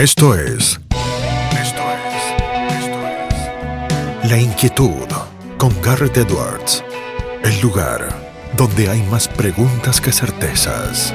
Esto es. Esto es. Esto es. La inquietud con Garrett Edwards. El lugar donde hay más preguntas que certezas.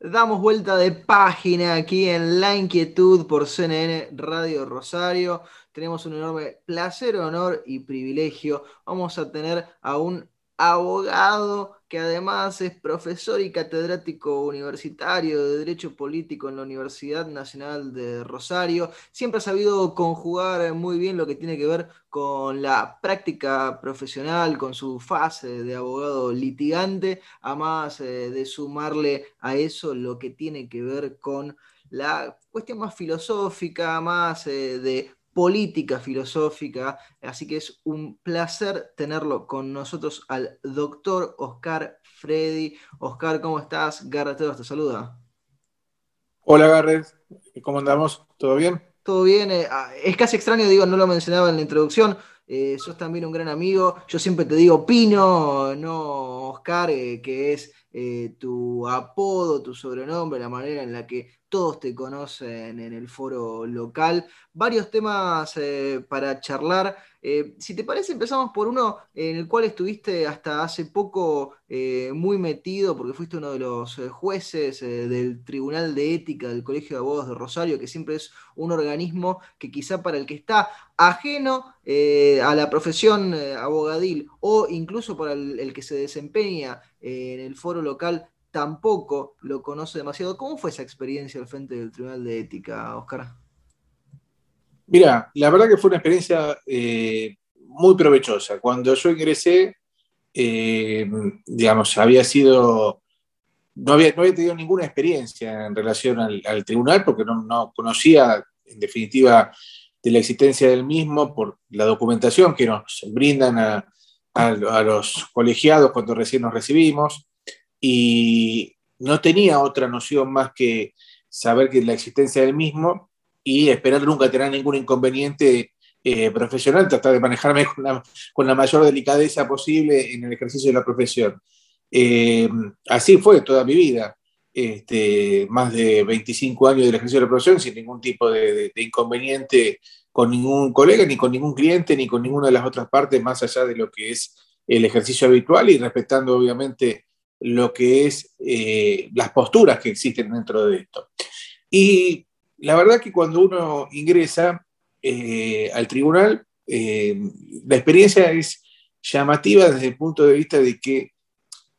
Damos vuelta de página aquí en La Inquietud por CNN Radio Rosario. Tenemos un enorme placer, honor y privilegio. Vamos a tener a un abogado que además es profesor y catedrático universitario de Derecho Político en la Universidad Nacional de Rosario. Siempre ha sabido conjugar muy bien lo que tiene que ver con la práctica profesional, con su fase de abogado litigante, a más eh, de sumarle a eso lo que tiene que ver con la cuestión más filosófica, más eh, de política filosófica, así que es un placer tenerlo con nosotros al doctor Oscar Freddy. Oscar, ¿cómo estás? Garrett te saluda. Hola Garrett, ¿cómo andamos? ¿Todo bien? Todo bien, eh, ah, es casi extraño, digo, no lo mencionaba en la introducción, eh, sos también un gran amigo, yo siempre te digo Pino, no Oscar, eh, que es tu apodo, tu sobrenombre, la manera en la que todos te conocen en el foro local. Varios temas eh, para charlar. Eh, si te parece, empezamos por uno en el cual estuviste hasta hace poco eh, muy metido, porque fuiste uno de los jueces del Tribunal de Ética del Colegio de Abogados de Rosario, que siempre es un organismo que quizá para el que está ajeno a la profesión abogadil o incluso para el que se desempeña en el foro local tampoco lo conoce demasiado. ¿Cómo fue esa experiencia al frente del Tribunal de Ética, Oscar? Mira, la verdad que fue una experiencia eh, muy provechosa. Cuando yo ingresé, eh, digamos, había sido, no había, no había tenido ninguna experiencia en relación al, tribunal porque no, conocía, en definitiva, de la existencia del mismo por la documentación que nos brindan a, a los colegiados cuando recién nos recibimos y no tenía otra noción más que saber que la existencia del mismo y esperar nunca tener ningún inconveniente eh, profesional, tratar de manejarme con la, mayor delicadeza posible en el ejercicio de la profesión. Eh, así fue toda mi vida, este, más de 25 años del ejercicio de la profesión sin ningún tipo de, de inconveniente con ningún colega, ni con ningún cliente, ni con ninguna de las otras partes, más allá de lo que es el ejercicio habitual y respetando obviamente lo que es eh, las posturas que existen dentro de esto. Y la verdad que cuando uno ingresa eh, al tribunal, eh, la experiencia es llamativa desde el punto de vista de que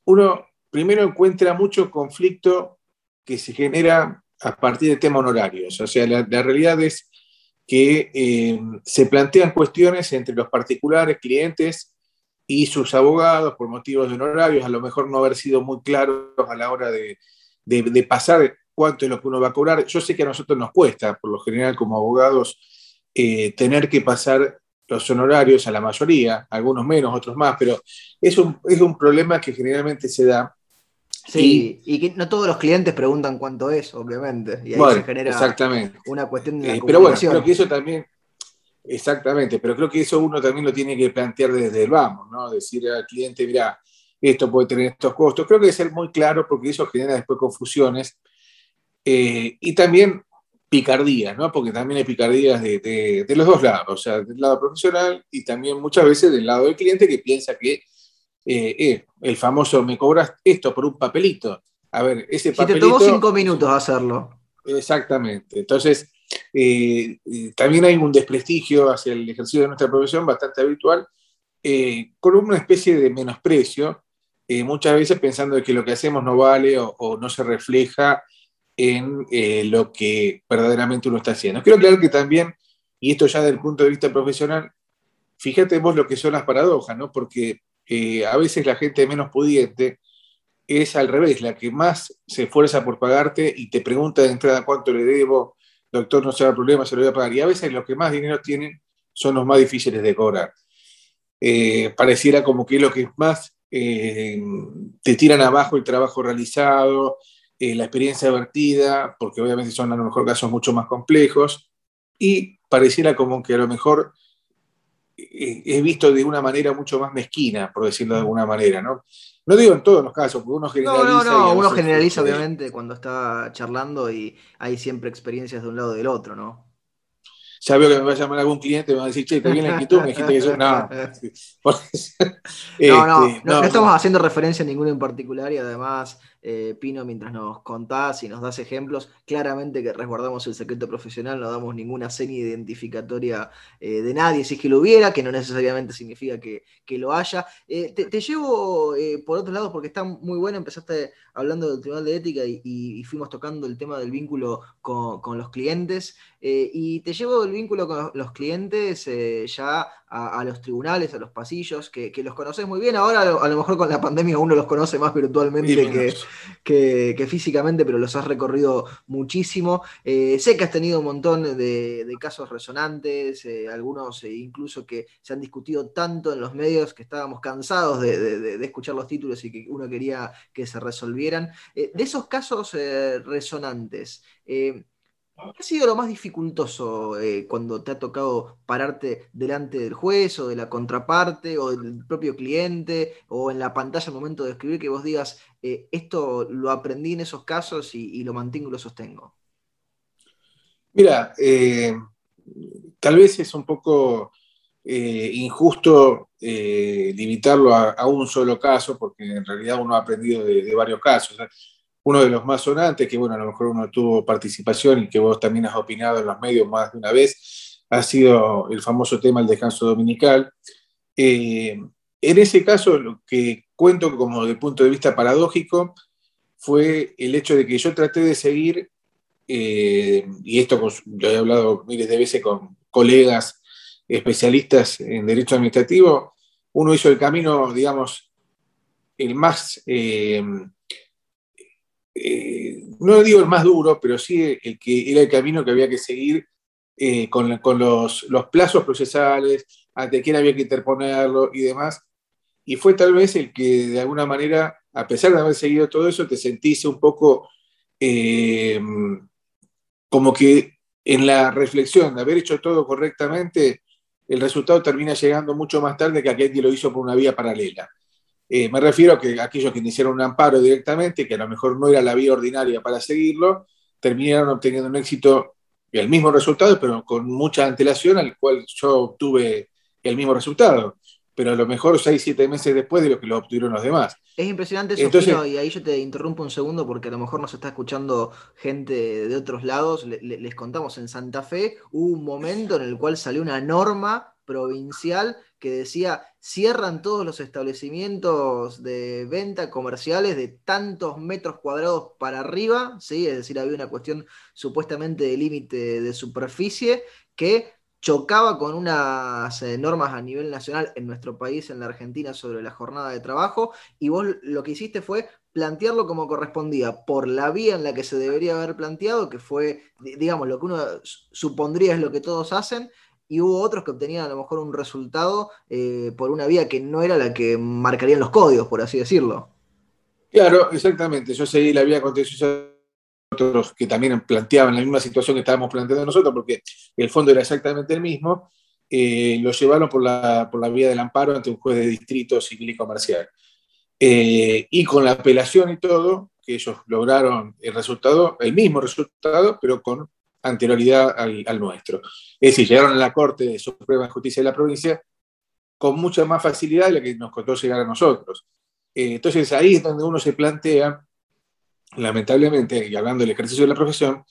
uno primero encuentra mucho conflicto que se genera a partir de temas honorarios. O sea, la, la realidad es que se plantean cuestiones entre los particulares, clientes, y sus abogados, por motivos de honorarios, a lo mejor no haber sido muy claros a la hora de, pasar cuánto es lo que uno va a cobrar. Yo sé que a nosotros nos cuesta, por lo general, como abogados, eh, tener que pasar los honorarios a la mayoría, algunos menos, otros más, pero es un, es un problema que generalmente se da. Sí, y, que no todos los clientes preguntan cuánto es, obviamente, y ahí se genera exactamente. una cuestión de... Eh, pero bueno, creo que eso también Exactamente, pero creo que eso uno también lo tiene que plantear desde el vamos, ¿no? Decir al cliente, mira, esto puede tener estos costos. Creo que debe ser muy claro porque eso genera después confusiones eh, y también picardías, ¿no? Porque también hay picardías de, los dos lados, o sea, del lado profesional y también muchas veces del lado del cliente que piensa que eh, eh, el famoso me cobras esto por un papelito. A ver, ese papelito. Si te tomó cinco minutos hacerlo. Exactamente. Entonces, eh, también hay un desprestigio hacia el ejercicio de nuestra profesión bastante habitual, eh, con una especie de menosprecio, eh, muchas veces pensando que lo que hacemos no vale o, no se refleja en lo que verdaderamente uno está haciendo. Quiero aclarar que también, y esto ya desde el punto de vista profesional, fíjate vos lo que son las paradojas, ¿no? Porque a veces la gente menos pudiente es al revés, la que más se esfuerza por pagarte y te pregunta de entrada cuánto le debo, doctor, no se da problema, se lo voy a pagar. Y a veces los que más dinero tienen son los más difíciles de cobrar. Eh, pareciera como que lo que más eh, te tiran abajo el trabajo realizado, eh, la experiencia vertida, porque obviamente son a lo mejor casos mucho más complejos, y pareciera como que a lo mejor es visto de una manera mucho más mezquina, por decirlo de alguna manera, ¿no? No digo en todos los casos, porque uno generaliza. No, no, no, uno generaliza obviamente cuando está charlando y hay siempre experiencias de un lado y del otro, ¿no? ya veo que me va a llamar algún cliente y me va a decir, che, ¿te viene la inquietud? Me dijiste que eso. No. no, no, este, no, no, estamos haciendo referencia a ninguno en particular y además eh, Pino, mientras nos contás y nos das ejemplos, claramente que resguardamos el secreto profesional, no damos ninguna seña identificatoria eh, de nadie, si es que lo hubiera, que no necesariamente significa que, lo haya. Eh, te, llevo por otro lado porque está muy bueno, empezaste hablando del Tribunal de Ética y, fuimos tocando el tema del vínculo con, los clientes, y te llevo el vínculo con los clientes ya a, los tribunales, a los pasillos, que, los conoces muy bien. Ahora a lo, mejor con la pandemia uno los conoce más virtualmente que, que, físicamente, pero los has recorrido muchísimo. Eh, sé que has tenido un montón de, casos resonantes, eh, algunos eh, incluso que se han discutido tanto en los medios que estábamos cansados de, escuchar los títulos y que uno quería que se resolvieran. de esos casos resonantes, ¿Qué ha sido lo más dificultoso eh, cuando te ha tocado pararte delante del juez o de la contraparte o del propio cliente o en la pantalla al momento de escribir que vos digas, eh, esto lo aprendí en esos casos y, lo mantengo y lo sostengo? Mira, eh, tal vez es un poco injusto limitarlo a, un solo caso porque en realidad uno ha aprendido de, de varios casos uno de los más sonantes, que bueno, a lo mejor uno tuvo participación y que vos también has opinado en los medios más de una vez, ha sido el famoso tema del descanso dominical. Eh, en ese caso, lo que cuento como de punto de vista paradójico fue el hecho de que yo traté de seguir, eh, y esto lo he hablado miles de veces con colegas especialistas en derecho administrativo, uno hizo el camino, digamos, el más eh, eh, no digo el más duro, pero sí el que era el camino que había que seguir eh, con, los, plazos procesales, ante quién había que interponerlo y demás. Y fue tal vez el que de alguna manera, a pesar de haber seguido todo eso, te sentiste un poco eh, como que en la reflexión de haber hecho todo correctamente, el resultado termina llegando mucho más tarde que aquel que lo hizo por una vía paralela. Eh, me refiero a que aquellos que iniciaron un amparo directamente, que a lo mejor no era la vía ordinaria para seguirlo, terminaron obteniendo un éxito y el mismo resultado, pero con mucha antelación al cual yo obtuve el mismo resultado, pero a lo mejor seis, siete meses después de lo que lo obtuvieron los demás. Es impresionante eso, y ahí yo te interrumpo un segundo porque a lo mejor nos está escuchando gente de otros lados. les contamos, en Santa Fe hubo un momento en el cual salió una norma provincial que decía cierran todos los establecimientos de venta comerciales de tantos metros cuadrados para arriba, ¿sí? es decir, había una cuestión supuestamente de límite de superficie que chocaba con unas eh, normas a nivel nacional en nuestro país, en la Argentina, sobre la jornada de trabajo, y vos lo que hiciste fue plantearlo como correspondía, por la vía en la que se debería haber planteado, que fue, digamos, lo que uno supondría es lo que todos hacen, y hubo otros que obtenían a lo mejor un resultado eh, por una vía que no era la que marcarían los códigos, por así decirlo. Claro, exactamente. Yo seguí la vía contenciosa otros que también planteaban la misma situación que estábamos planteando nosotros, porque el fondo era exactamente el mismo, eh, lo llevaron por la, por la vía del amparo ante un juez de distrito civil y comercial. Eh, y con la apelación y todo, que ellos lograron el resultado, el mismo resultado, pero con anterioridad al, nuestro. Es decir, llegaron a la Corte de Suprema de Justicia de la provincia con mucha más facilidad de la que nos costó llegar a nosotros. Eh, entonces ahí es donde uno se plantea, lamentablemente, y hablando del ejercicio de la profesión,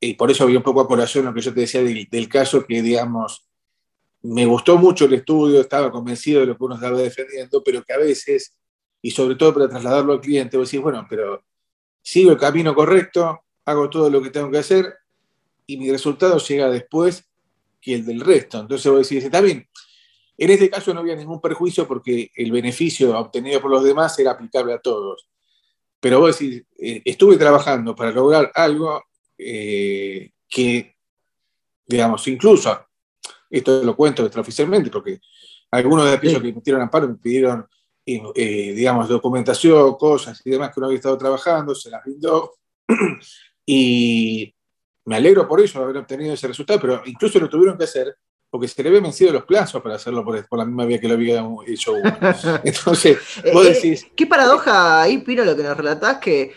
y por eso había un poco a corazón lo que yo te decía del, caso que, digamos, me gustó mucho el estudio, estaba convencido de lo que uno estaba defendiendo, pero que a veces, y sobre todo para trasladarlo al cliente, vos decís, bueno, pero sigo el camino correcto, hago todo lo que tengo que hacer, y mi resultado llega después que el del resto. Entonces vos decís, está bien. En este caso no había ningún perjuicio porque el beneficio obtenido por los demás era aplicable a todos. Pero vos decís, eh, estuve trabajando para lograr algo eh, que, digamos, incluso, esto lo cuento extraoficialmente, porque algunos de aquellos que me metieron amparo me pidieron, eh, digamos, documentación, cosas y demás que uno había estado trabajando, se las brindó. y me alegro por eso, haber obtenido ese resultado, pero incluso lo tuvieron que hacer porque se le habían vencido los plazos para hacerlo por, la misma vía que lo había hecho uno. Entonces, vos eh, decís... qué paradoja ahí, Pino, lo que nos relatás, que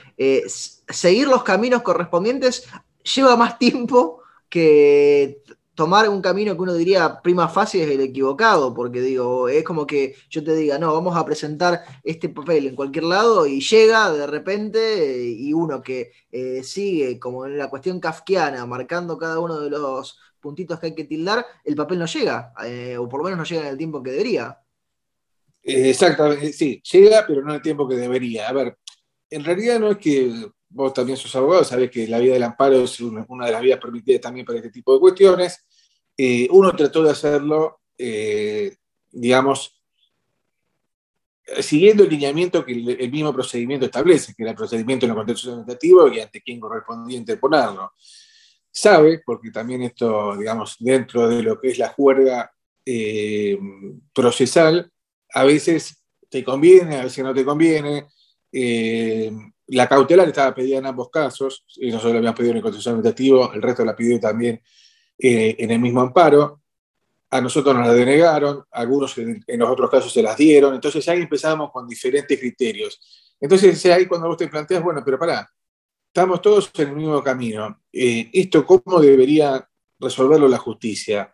seguir los caminos correspondientes lleva más tiempo que tomar un camino que uno diría prima fácil es el equivocado, porque digo, es como que yo te diga, no, vamos a presentar este papel en cualquier lado y llega de repente y uno que eh, sigue como en la cuestión kafkiana, marcando cada uno de los puntitos que hay que tildar, el papel no llega, eh, o por lo menos no llega en el tiempo que debería. Exactamente, sí, llega, pero no en el tiempo que debería. A ver, en realidad no es que vos también sos abogado, sabés que la vía del amparo es una, de las vías permitidas también para este tipo de cuestiones. Eh, uno trató de hacerlo, eh, digamos, siguiendo el lineamiento que el, mismo procedimiento establece, que era el procedimiento en el contexto administrativo y ante quién correspondía interponerlo. Sabe, porque también esto, digamos, dentro de lo que es la juerga eh, procesal, a veces te conviene, a veces no te conviene. La cautelar estaba pedida en ambos casos, y nosotros la habíamos pedido en el contexto administrativo, el resto la pidió también eh, en el mismo amparo. A nosotros nos la denegaron, algunos en, los otros casos se las dieron, entonces ahí empezamos con diferentes criterios. Entonces ahí cuando vos te planteas, bueno, pero pará, estamos todos en el mismo camino. Eh, ¿Esto cómo debería resolverlo la justicia?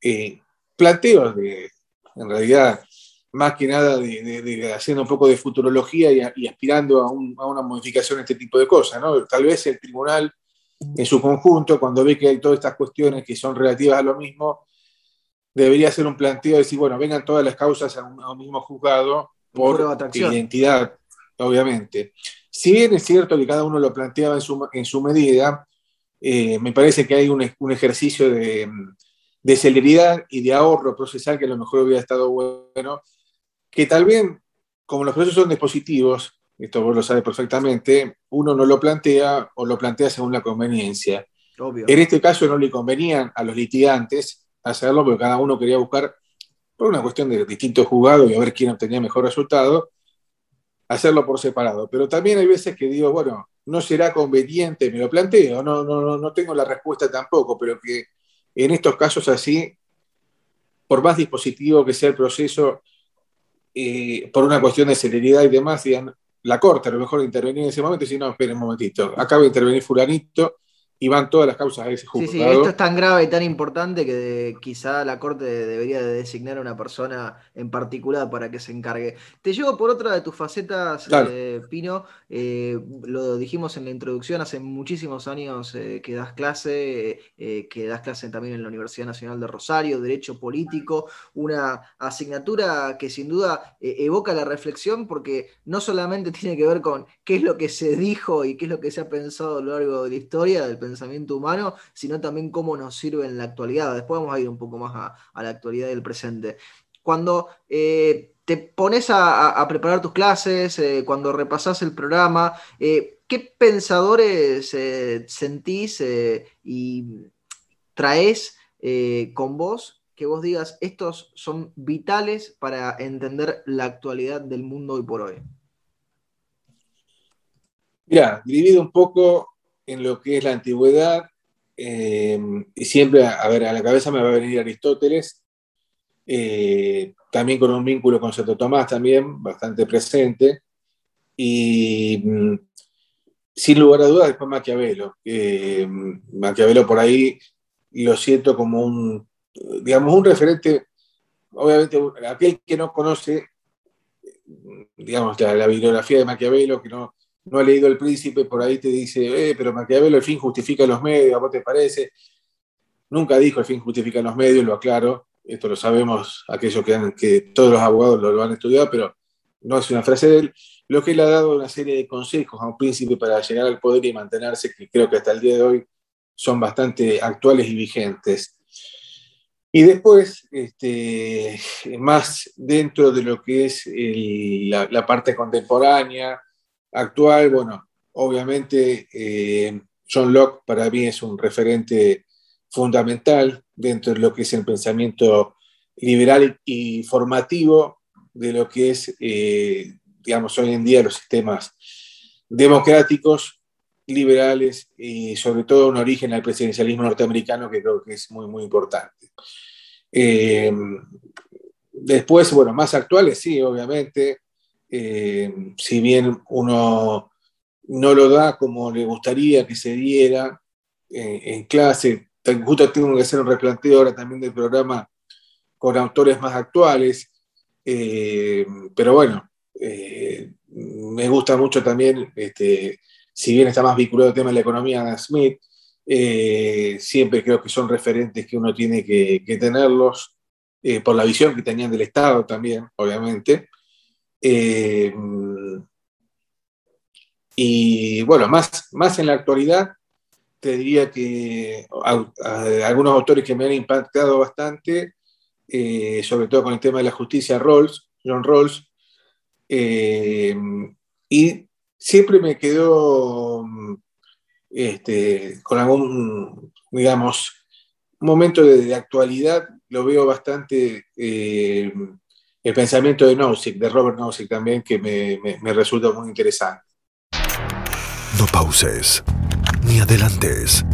Eh, planteos de, en realidad, más que nada de, haciendo un poco de futurología y, aspirando a, una modificación de este tipo de cosas. ¿no? Tal vez el tribunal en su conjunto, cuando ve que hay todas estas cuestiones que son relativas a lo mismo, debería hacer un planteo de decir, bueno, vengan todas las causas a un, mismo juzgado por identidad, obviamente. Si bien es cierto que cada uno lo planteaba en su, medida, eh, me parece que hay un, ejercicio de, de, celeridad y de ahorro procesal que a lo mejor hubiera estado bueno que tal vez, como los procesos son dispositivos, esto vos lo sabes perfectamente, uno no lo plantea o lo plantea según la conveniencia. En este caso no le convenían a los litigantes hacerlo porque cada uno quería buscar, por una cuestión de distintos jugados y a ver quién obtenía mejor resultado, hacerlo por separado. Pero también hay veces que digo, bueno, no será conveniente, me lo planteo, no, no, no tengo la respuesta tampoco, pero que en estos casos así, por más dispositivo que sea el proceso, por una cuestión de celeridad y demás, digan, la corte a lo mejor intervenir en ese momento y si no, esperen un momentito, acaba de intervenir fulanito, y van todas las causas a ese juzgado. Sí, sí, esto es tan grave y tan importante que quizá la Corte debería de designar a una persona en particular para que se encargue. Te llevo por otra de tus facetas, eh, Pino. Eh, lo dijimos en la introducción, hace muchísimos años eh, que das clase, que das clase también en la Universidad Nacional de Rosario, Derecho Político, una asignatura que sin duda evoca la reflexión porque no solamente tiene que ver con qué es lo que se dijo y qué es lo que se ha pensado a lo largo de la historia del pensamiento humano, sino también cómo nos sirve en la actualidad. Después vamos a ir un poco más a, la actualidad del presente. Cuando eh, te pones a, preparar tus clases, eh, cuando repasas el programa, eh, ¿qué pensadores sentís y traes con vos que vos digas, estos son vitales para entender la actualidad del mundo hoy por hoy? Mira, divido un poco en lo que es la antigüedad, eh, y siempre, a ver, a la cabeza me va a venir Aristóteles, eh, también con un vínculo con Santo Tomás también, bastante presente, y mm, sin lugar a dudas después Maquiavelo. Maquiavelo por ahí lo siento como un, digamos, un referente, obviamente aquel que no conoce, digamos, la bibliografía de Maquiavelo, que no, no ha leído El Príncipe, por ahí te dice, eh, pero Maquiavelo el fin justifica los medios, ¿a vos te parece? Nunca dijo el fin justifica los medios, lo aclaro, esto lo sabemos aquellos que, que todos los abogados lo, han estudiado, pero no es una frase de él. Lo que él ha dado una serie de consejos a un príncipe para llegar al poder y mantenerse, que creo que hasta el día de hoy son bastante actuales y vigentes. Y después, este, más dentro de lo que es la, parte contemporánea, actual, bueno, obviamente eh, John Locke para mí es un referente fundamental dentro de lo que es el pensamiento liberal y formativo de lo que es, eh, digamos, hoy en día los sistemas democráticos, liberales y sobre todo un origen al presidencialismo norteamericano que creo que es muy, muy importante. Eh, después, bueno, más actuales, sí, obviamente. Eh, si bien uno no lo da como le gustaría que se diera en clase, justo tengo que hacer un replanteo ahora también del programa con autores más actuales, pero bueno, me gusta mucho también, este, si bien está más vinculado al tema de la economía, Smith, eh, siempre creo que son referentes que uno tiene que, tenerlos eh, por la visión que tenían del Estado también, obviamente. Eh, y bueno, más, más en la actualidad, te diría que algunos autores que me han impactado bastante, sobre todo con el tema de la justicia, Rawls, John Rawls, y siempre me quedó este, con algún, digamos, momento de, actualidad, lo veo bastante eh, el pensamiento de Nozick, de Robert Nozick también, que me, me resulta muy interesante. No pauses, ni adelantes,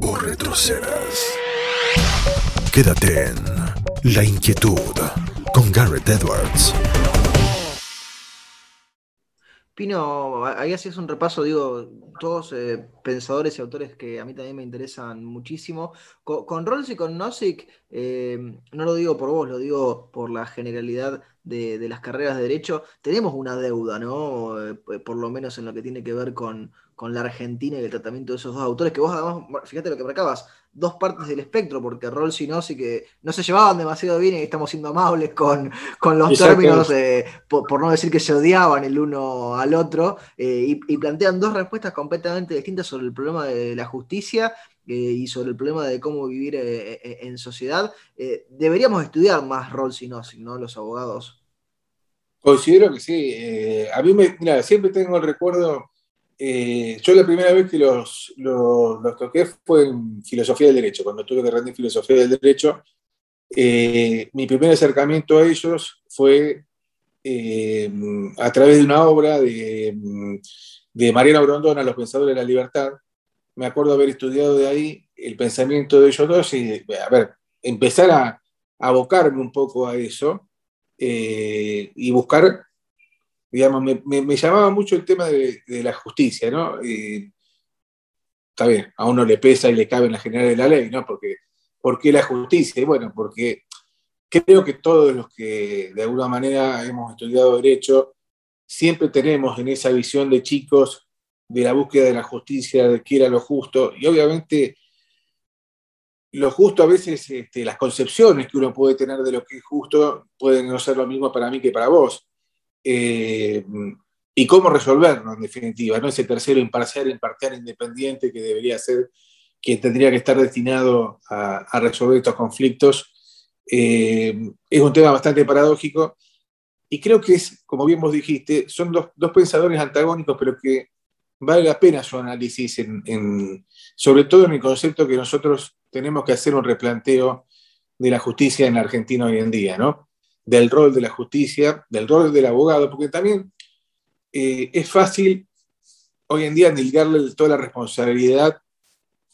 o retrocedas. Quédate en La Inquietud con Garrett Edwards. Pino, ahí hacías un repaso, digo, todos eh, pensadores y autores que a mí también me interesan muchísimo. Con, con y con Nozick, eh, no lo digo por vos, lo digo por la generalidad de, las carreras de derecho, tenemos una deuda, ¿no? Eh, por lo menos en lo que tiene que ver con, con la Argentina y el tratamiento de esos dos autores, que vos además, fíjate lo que marcabas, dos partes del espectro, porque Rawls y Nossi que no se llevaban demasiado bien y estamos siendo amables con, los términos, por, no decir que se odiaban el uno al otro, eh, y, plantean dos respuestas completamente distintas sobre el problema de la justicia eh, y sobre el problema de cómo vivir eh, en sociedad. deberíamos estudiar más Rawls y Nozick, ¿no? Los abogados. Considero que sí. a mí me, mira, siempre tengo el recuerdo eh, yo la primera vez que los, los, toqué fue en filosofía del derecho, cuando tuve que rendir filosofía del derecho. Eh, mi primer acercamiento a ellos fue eh, a través de una obra de, de Mariana Brondona, Los Pensadores de la Libertad. Me acuerdo haber estudiado de ahí el pensamiento de ellos dos y, a ver, empezar a abocarme un poco a eso y buscar digamos, me, llamaba mucho el tema de, la justicia, ¿no? está bien, a uno le pesa y le cabe en la general de la ley, ¿no? Porque, ¿Por qué la justicia? Y bueno, porque creo que todos los que de alguna manera hemos estudiado derecho, siempre tenemos en esa visión de chicos de la búsqueda de la justicia, de qué era lo justo, y obviamente lo justo a veces, este, las concepciones que uno puede tener de lo que es justo pueden no ser lo mismo para mí que para vos. Eh, y cómo resolverlo, en definitiva, ¿no? ese tercero imparcial, imparcial, independiente que debería ser quien tendría que estar destinado a, resolver estos conflictos. Eh, es un tema bastante paradójico y creo que es, como bien vos dijiste, son dos, pensadores antagónicos, pero que vale la pena su análisis, en, sobre todo en el concepto que nosotros tenemos que hacer un replanteo de la justicia en la Argentina hoy en día, ¿no? Del rol de la justicia, del rol del abogado, porque también eh, es fácil hoy en día endilgarle toda la responsabilidad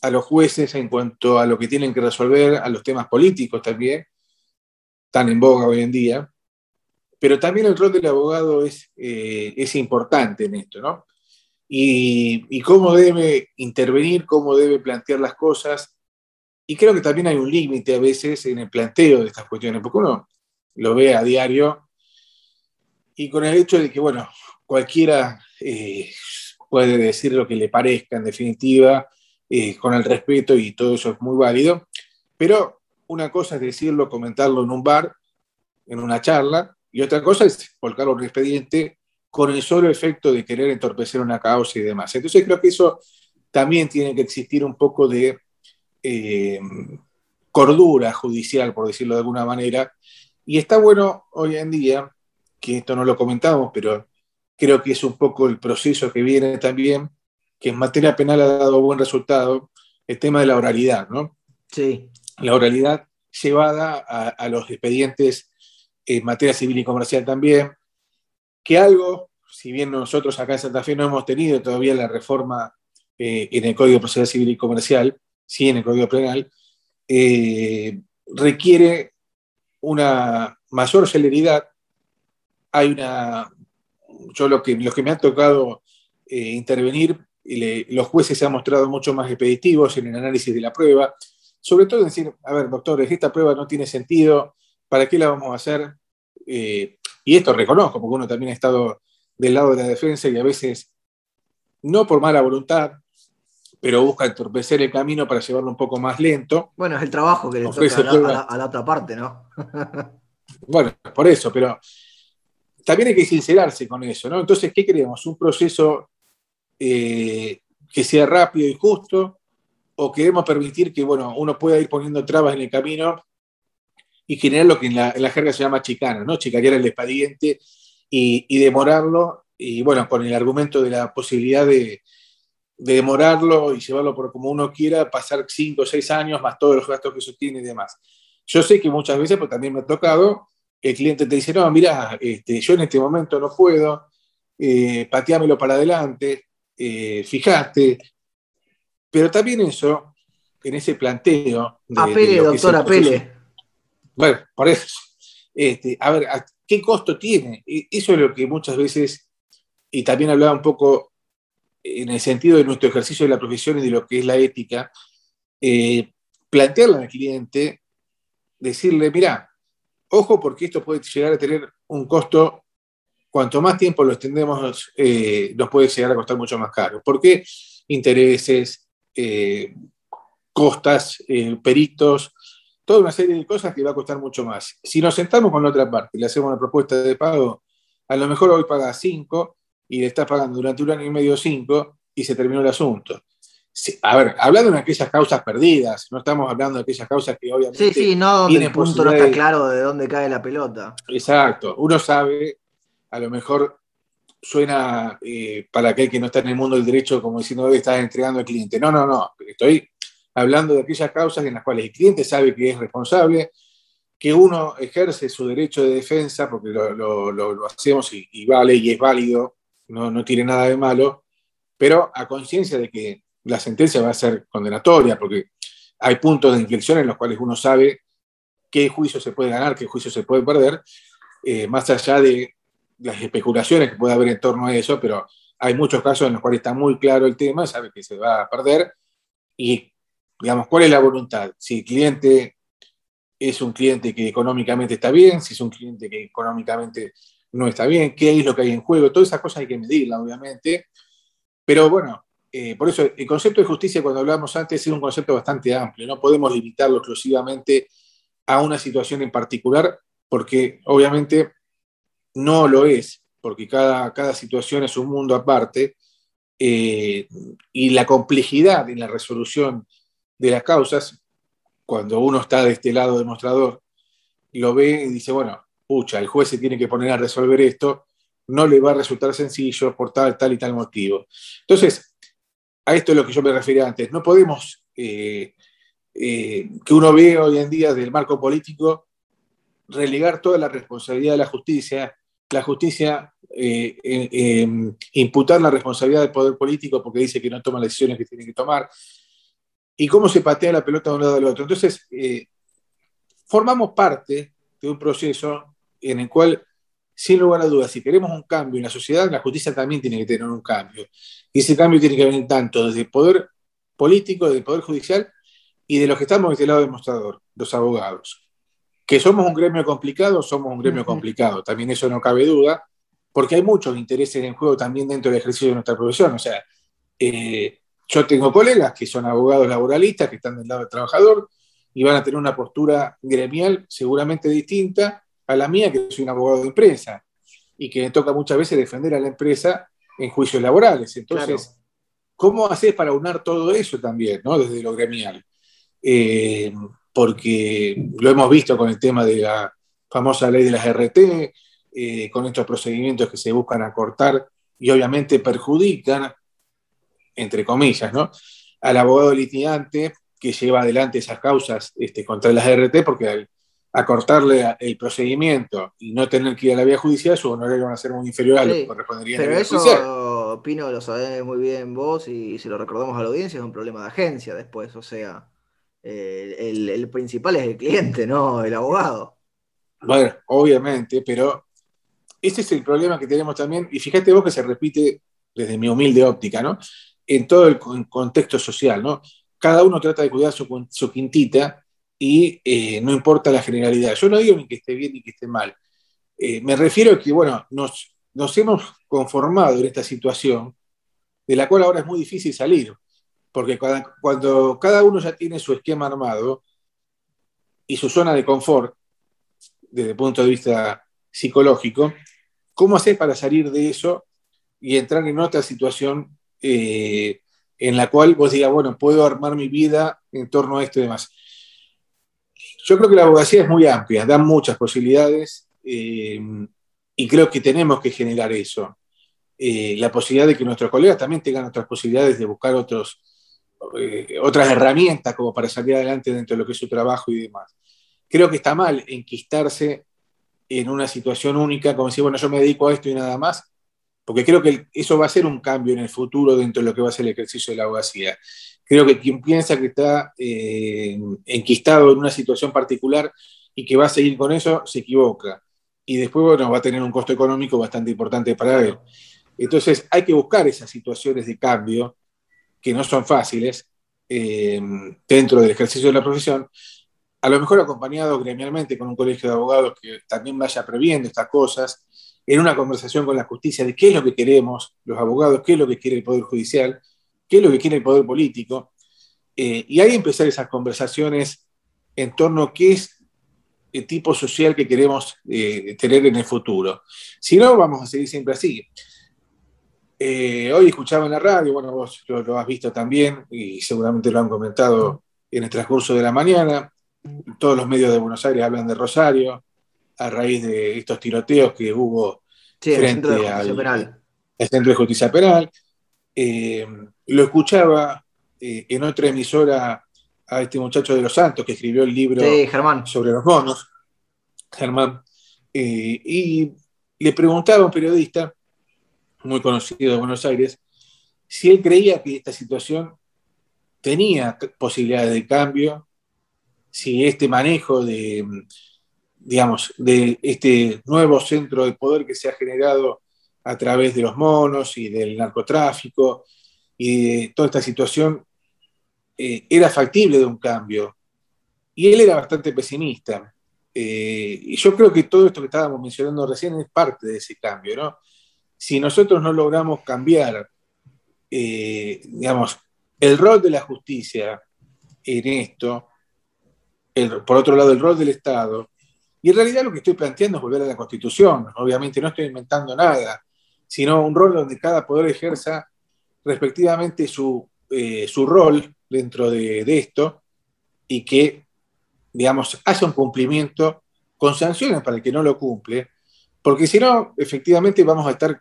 a los jueces en cuanto a lo que tienen que resolver, a los temas políticos también, tan en boga hoy en día, pero también el rol del abogado es, eh, es importante en esto, ¿no? Y, y, cómo debe intervenir, cómo debe plantear las cosas. Y creo que también hay un límite a veces en el planteo de estas cuestiones, porque uno lo ve a diario, y con el hecho de que, bueno, cualquiera eh, puede decir lo que le parezca, en definitiva, eh, con el respeto y todo eso es muy válido, pero una cosa es decirlo, comentarlo en un bar, en una charla, y otra cosa es volcarlo un expediente con el solo efecto de querer entorpecer una causa y demás. Entonces creo que eso también tiene que existir un poco de eh, cordura judicial, por decirlo de alguna manera, y está bueno hoy en día, que esto no lo comentamos, pero creo que es un poco el proceso que viene también, que en materia penal ha dado buen resultado, el tema de la oralidad, ¿no? Sí. La oralidad llevada a, los expedientes en materia civil y comercial también, que algo, si bien nosotros acá en Santa Fe no hemos tenido todavía la reforma eh, en el Código Procesal Civil y Comercial, sí en el Código Penal, eh, requiere una mayor celeridad. Hay una, yo lo que, los que me han tocado eh, intervenir, los jueces se han mostrado mucho más expeditivos en el análisis de la prueba, sobre todo decir, a ver, doctores, esta prueba no tiene sentido, ¿para qué la vamos a hacer? Eh, y esto reconozco, porque uno también ha estado del lado de la defensa y a veces, no por mala voluntad, pero busca entorpecer el camino para llevarlo un poco más lento. Bueno, es el trabajo que le toca a la, otra parte, ¿no? bueno, por eso, pero también hay que sincerarse con eso, ¿no? Entonces, ¿qué queremos? ¿Un proceso eh, que sea rápido y justo? ¿O queremos permitir que, bueno, uno pueda ir poniendo trabas en el camino y generar lo que en la, jerga se llama chicana, ¿no? Chicanear el expediente y, y demorarlo, y bueno, con el argumento de la posibilidad de, de demorarlo y llevarlo por como uno quiera, pasar cinco o seis años más todos los gastos que eso tiene y demás. Yo sé que muchas veces, pues también me ha tocado, el cliente te dice, no, mira, este, yo en este momento no puedo, eh, pateámelo para adelante, eh, fijate. Pero también eso, en ese planteo... apele, doctor, apele. Bueno, por eso. Este, a ver, ¿qué costo tiene? E, eso es lo que muchas veces, y también hablaba un poco en el sentido de nuestro ejercicio de la profesión y de lo que es la ética, eh, plantearle al cliente, decirle, mira, ojo porque esto puede llegar a tener un costo, cuanto más tiempo lo extendemos, eh, nos puede llegar a costar mucho más caro. ¿Por qué? Intereses, eh, costas, peritos, toda una serie de cosas que va a costar mucho más. Si nos sentamos con la otra parte y le hacemos una propuesta de pago, a lo mejor hoy paga 5, y le estás pagando durante un año y medio cinco y se terminó el asunto. a ver, hablando de aquellas causas perdidas, no estamos hablando de aquellas causas que obviamente. Sí, sí, no, donde el punto no está claro de dónde cae la pelota. Exacto, uno sabe, a lo mejor suena eh, para aquel que no está en el mundo del derecho como diciendo hoy estás entregando al cliente. No, no, no, estoy hablando de aquellas causas en las cuales el cliente sabe que es responsable, que uno ejerce su derecho de defensa, porque lo, hacemos y, vale y es válido no, tiene nada de malo, pero a conciencia de que la sentencia va a ser condenatoria, porque hay puntos de inflexión en los cuales uno sabe qué juicio se puede ganar, qué juicio se puede perder, eh, más allá de las especulaciones que puede haber en torno a eso, pero hay muchos casos en los cuales está muy claro el tema, sabe que se va a perder y, digamos, ¿cuál es la voluntad? Si el cliente es un cliente que económicamente está bien, si es un cliente que económicamente no está bien, qué es lo que hay en juego, todas esas cosas hay que medirlas, obviamente. Pero bueno, eh, por eso el concepto de justicia, cuando hablábamos antes, es un concepto bastante amplio, no podemos limitarlo exclusivamente a una situación en particular, porque obviamente no lo es, porque cada, cada situación es un mundo aparte, eh, y la complejidad en la resolución de las causas, cuando uno está de este lado demostrador, lo ve y dice, bueno, pucha, el juez se tiene que poner a resolver esto, no le va a resultar sencillo por tal, tal y tal motivo. Entonces, a esto es lo que yo me refería antes. No podemos, eh, eh, que uno ve hoy en día del marco político, relegar toda la responsabilidad de la justicia, la justicia eh, imputar la responsabilidad del poder político porque dice que no toma las decisiones que tiene que tomar, y cómo se patea la pelota de un lado al otro. Entonces, formamos parte de un proceso en el cual, sin lugar a dudas, si queremos un cambio en la sociedad, la justicia también tiene que tener un cambio. Y ese cambio tiene que venir tanto desde el poder político, desde el poder judicial y de los que estamos de este lado demostrador, los abogados. Que somos un gremio complicado, somos un gremio complicado, también eso no cabe duda, porque hay muchos intereses en juego también dentro del ejercicio de nuestra profesión. O sea, eh, yo tengo colegas que son abogados laboralistas, que están del lado del trabajador, y van a tener una postura gremial seguramente distinta a la mía, que soy un abogado de empresa y que me toca muchas veces defender a la empresa en juicios laborales. Entonces, ¿cómo haces para unar todo eso también, ¿no? desde lo gremial? Eh, porque lo hemos visto con el tema de la famosa ley de las RT, eh, con estos procedimientos que se buscan acortar y obviamente perjudican, entre comillas, ¿no? al abogado litigante que lleva adelante esas causas este, contra las RT, porque al acortarle el procedimiento y no tener que ir a la vía judicial, su honorario van a ser muy inferior a lo que correspondería Pero eso, Pino, lo sabés muy bien vos y si lo recordamos a la audiencia, es un problema de agencia después, o sea, el, el, principal es el cliente, no el abogado. Bueno, obviamente, pero ese es el problema que tenemos también, y fíjate vos que se repite desde mi humilde óptica, ¿no? En todo el contexto social, ¿no? Cada uno trata de cuidar su, su quintita y eh, no importa la generalidad. Yo no digo ni que esté bien ni que esté mal. Eh, me refiero a que, bueno, nos, hemos conformado en esta situación de la cual ahora es muy difícil salir, porque cuando, cada uno ya tiene su esquema armado y su zona de confort, desde el punto de vista psicológico, ¿cómo hacer para salir de eso y entrar en otra situación eh, en la cual vos digas, bueno, puedo armar mi vida en torno a esto y demás? Yo creo que la abogacía es muy amplia, da muchas posibilidades eh, y creo que tenemos que generar eso. Eh, la posibilidad de que nuestros colegas también tengan otras posibilidades de buscar otros, eh, otras herramientas como para salir adelante dentro de lo que es su trabajo y demás. Creo que está mal enquistarse en una situación única, como decir, bueno, yo me dedico a esto y nada más, porque creo que eso va a ser un cambio en el futuro dentro de lo que va a ser el ejercicio de la abogacía. Creo que quien piensa que está eh, enquistado en una situación particular y que va a seguir con eso, se equivoca. Y después, bueno, va a tener un costo económico bastante importante para él. Entonces, hay que buscar esas situaciones de cambio que no son fáciles eh, dentro del ejercicio de la profesión, a lo mejor acompañado gremialmente con un colegio de abogados que también vaya previendo estas cosas, en una conversación con la justicia de qué es lo que queremos los abogados, qué es lo que quiere el Poder Judicial, qué es lo que quiere el Poder Político, eh, y ahí empezar esas conversaciones en torno a qué es el tipo social que queremos eh, tener en el futuro. Si no, vamos a seguir siempre así. Eh, hoy escuchaba en la radio, bueno, vos lo, has visto también y seguramente lo han comentado en el transcurso de la mañana. Todos los medios de Buenos Aires hablan de Rosario a raíz de estos tiroteos que hubo frente al Centro de Justicia Penal. Eh, lo escuchaba eh, en otra emisora a este muchacho de Los Santos que escribió el libro sobre los monos, Germán, y le preguntaba a un periodista muy conocido de Buenos Aires, si él creía que esta situación tenía posibilidades de cambio, si este manejo de, digamos, de este nuevo centro de poder que se ha generado a través de los monos y del narcotráfico y de toda esta situación eh, era factible de un cambio. Y él era bastante pesimista. Eh, y yo creo que todo esto que estábamos mencionando recién es parte de ese cambio, ¿no? si nosotros no logramos cambiar, eh, digamos, el rol de la justicia en esto, por otro lado, el rol del Estado, y en realidad lo que estoy planteando es volver a la Constitución, obviamente no estoy inventando nada, sino un rol donde cada poder ejerza respectivamente su, eh, rol dentro de, de, esto y que, digamos, hace un cumplimiento con sanciones para el que no lo cumple, porque si no, efectivamente vamos a estar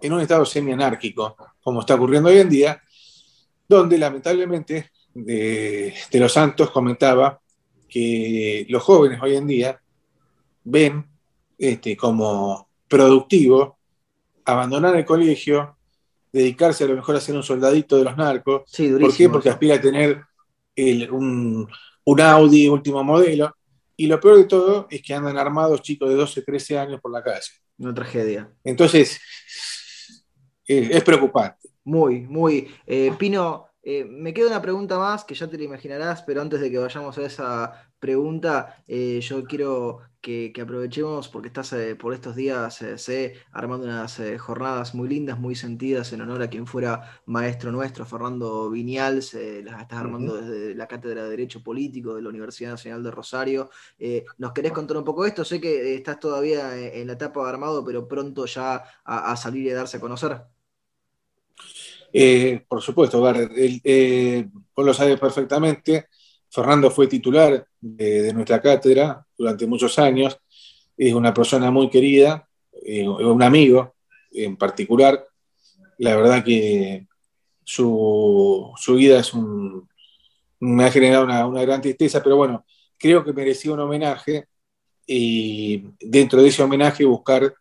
en un estado semi-anárquico, como está ocurriendo hoy en día, donde lamentablemente de, los Santos comentaba que los jóvenes hoy en día ven este, como productivo abandonar el colegio, dedicarse a lo mejor a ser un soldadito de los narcos. ¿Por qué? Porque aspira a tener un, un, Audi último modelo. Y lo peor de todo es que andan armados chicos de 12, 13 años por la calle. Una tragedia. Entonces, es preocupante. Muy, muy. Eh, Pino, eh, me queda una pregunta más que ya te la imaginarás, pero antes de que vayamos a esa pregunta, eh, yo quiero que, aprovechemos, porque estás por estos días sé, armando unas jornadas muy lindas, muy sentidas en honor a quien fuera maestro nuestro, Fernando Viñals, las estás armando desde la Cátedra de Derecho Político de la Universidad Nacional de Rosario. ¿Nos querés contar un poco esto? Sé que estás todavía en la etapa de armado, pero pronto ya a salir y a darse a conocer. Eh, por supuesto, Gar, eh, vos lo sabes perfectamente, Fernando fue titular de, nuestra cátedra durante muchos años, es una persona muy querida, eh, un amigo en particular, la verdad que su, vida es un, me ha generado una, una gran tristeza, pero bueno, creo que merecía un homenaje y dentro de ese homenaje buscar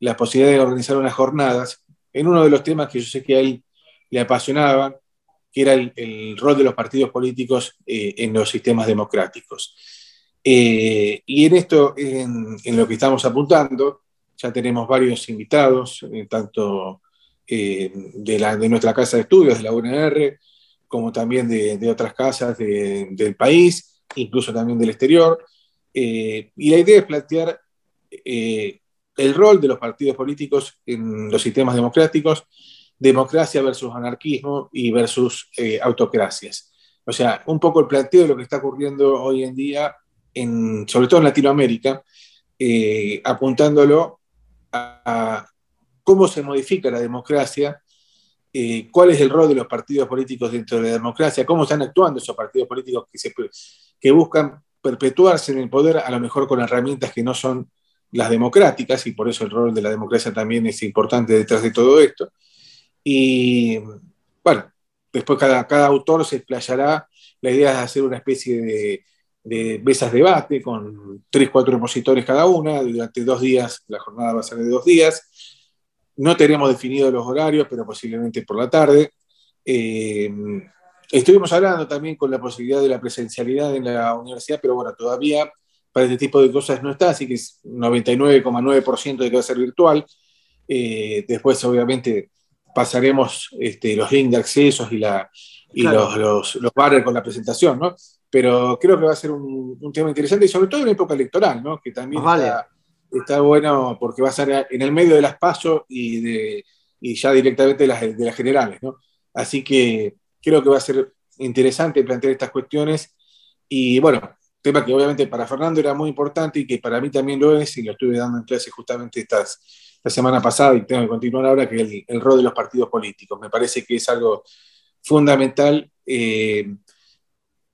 la posibilidad de organizar unas jornadas. En uno de los temas que yo sé que a él le apasionaban, que era el, rol de los partidos políticos eh, en los sistemas democráticos. Eh, y en esto, en, lo que estamos apuntando, ya tenemos varios invitados, tanto de, la, de, nuestra casa de estudios, de la UNR, como también de, otras casas del país, incluso también del exterior. y la idea es plantear el rol de los partidos políticos en los sistemas democráticos, democracia versus anarquismo y versus eh, autocracias. O sea, un poco el planteo de lo que está ocurriendo hoy en día, en, sobre todo en Latinoamérica, eh, apuntándolo a, cómo se modifica la democracia, eh, cuál es el rol de los partidos políticos dentro de la democracia, cómo están actuando esos partidos políticos que, que buscan perpetuarse en el poder, a lo mejor con herramientas que no son las democráticas, y por eso el rol de la democracia también es importante detrás de todo esto. Y bueno, después cada, cada autor se explayará. La idea es hacer una especie de, de mesas de debate con tres, cuatro opositores cada una, durante dos días, la jornada va a ser de dos días. No tenemos definidos los horarios, pero posiblemente por la tarde. Eh, estuvimos hablando también con la posibilidad de la presencialidad en la universidad, pero bueno, todavía para este tipo de cosas no está, así que es 99,9% de que va a ser virtual. Eh, después, obviamente, pasaremos este, los links de accesos y, la, y los, los, los con la presentación, ¿no? Pero creo que va a ser un, tema interesante y sobre todo en época electoral, ¿no? Que también está, bueno porque va a ser en el medio de las pasos y, de, y ya directamente de las, de las generales, ¿no? Así que creo que va a ser interesante plantear estas cuestiones y bueno, tema que obviamente para Fernando era muy importante y que para mí también lo es, y lo estuve dando en clase justamente estas, la semana pasada y tengo que continuar ahora, que es el, rol de los partidos políticos. Me parece que es algo fundamental. Eh,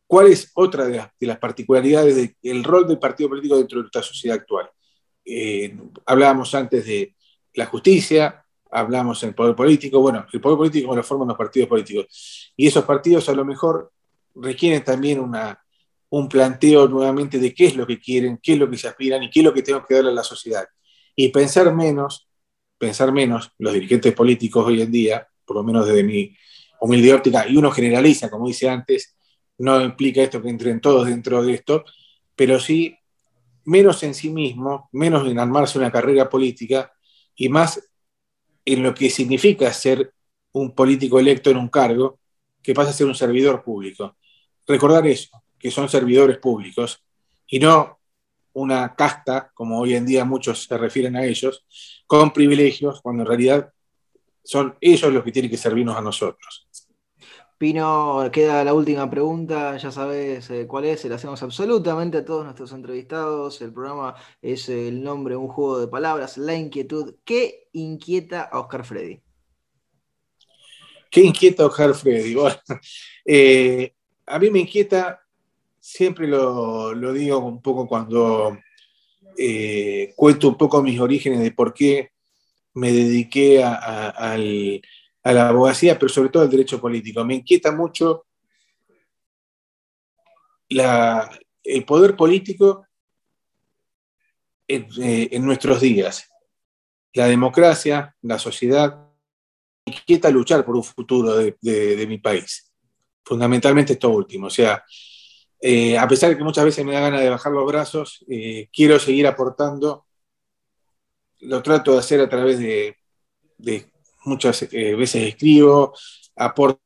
¿Cuál es otra de las, particularidades del rol del partido político dentro de nuestra sociedad actual? Eh, hablábamos antes de la justicia, hablamos del poder político, bueno, el poder político lo forman los partidos políticos. Y esos partidos a lo mejor requieren también una, un planteo nuevamente de qué es lo que quieren, qué es lo que se aspiran y qué es lo que tenemos que darle a la sociedad. Y pensar menos, pensar menos, los dirigentes políticos hoy en día, por lo menos desde mi humilde óptica, y uno generaliza, como dice antes, no implica esto que entren todos dentro de esto, pero sí menos en sí mismo, menos en armarse una carrera política y más en lo que significa ser un político electo en un cargo que pasa a ser un servidor público. Recordar eso, que son servidores públicos y no una casta, como hoy en día muchos se refieren a ellos, con privilegios, cuando en realidad son ellos los que tienen que servirnos a nosotros. Pino, queda la última pregunta, ya sabes eh, cuál es, se la hacemos absolutamente a todos nuestros entrevistados. El programa es el nombre, un juego de palabras, la inquietud. ¿Qué inquieta a Oscar Freddy? ¿Qué inquieta a Oscar Freddy? Bueno, eh, a mí me inquieta siempre lo, digo un poco cuando eh, cuento un poco mis orígenes de por qué me dediqué a, la abogacía, pero sobre todo al derecho político. Me inquieta mucho el poder político eh, en, nuestros días. La democracia, la sociedad, me inquieta luchar por un futuro de, de mi país. Fundamentalmente esto último. O sea, eh, a pesar de que muchas veces me da ganas de bajar los brazos, eh, quiero seguir aportando. Lo trato de hacer a través de, muchas eh, veces escribo, aporto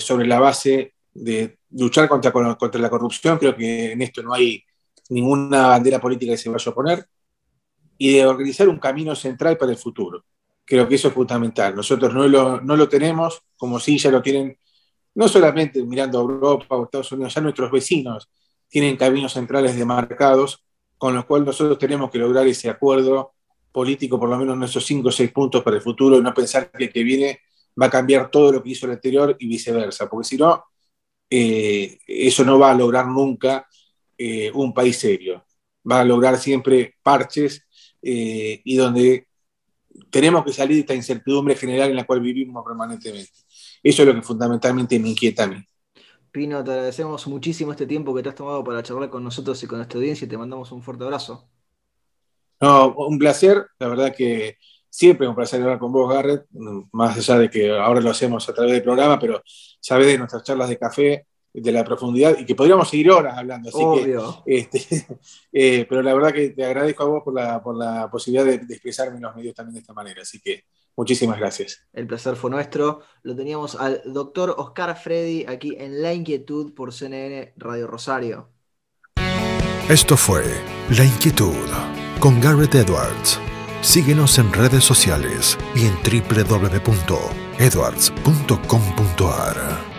sobre la base de luchar contra, contra la corrupción. Creo que en esto no hay ninguna bandera política que se vaya a oponer. Y de organizar un camino central para el futuro. Creo que eso es fundamental. Nosotros no lo, no lo tenemos, como si ya lo tienen no solamente mirando a Europa o Estados Unidos, ya nuestros vecinos tienen caminos centrales demarcados, con los cuales nosotros tenemos que lograr ese acuerdo político, por lo menos en esos cinco o seis puntos para el futuro, y no pensar que el que viene va a cambiar todo lo que hizo el anterior y viceversa, porque si no, eh, eso no va a lograr nunca eh, un país serio. Va a lograr siempre parches eh, y donde tenemos que salir de esta incertidumbre general en la cual vivimos permanentemente. Eso es lo que fundamentalmente me inquieta a mí. Pino, te agradecemos muchísimo este tiempo que te has tomado para charlar con nosotros y con nuestra audiencia y te mandamos un fuerte abrazo. No, un placer, la verdad que Siempre es un placer hablar con vos, Garrett, más allá de que ahora lo hacemos a través del programa, pero sabes de nuestras charlas de café, de la profundidad y que podríamos seguir horas hablando. Así Obvio. Que, este, eh, pero la verdad que te agradezco a vos por la, por la posibilidad de, de, expresarme en los medios también de esta manera. Así que muchísimas gracias. El placer fue nuestro. Lo teníamos al doctor Oscar Freddy aquí en La Inquietud por CNN Radio Rosario. Esto fue La Inquietud con Garrett Edwards. Síguenos en redes sociales y en www.edwards.com.ar.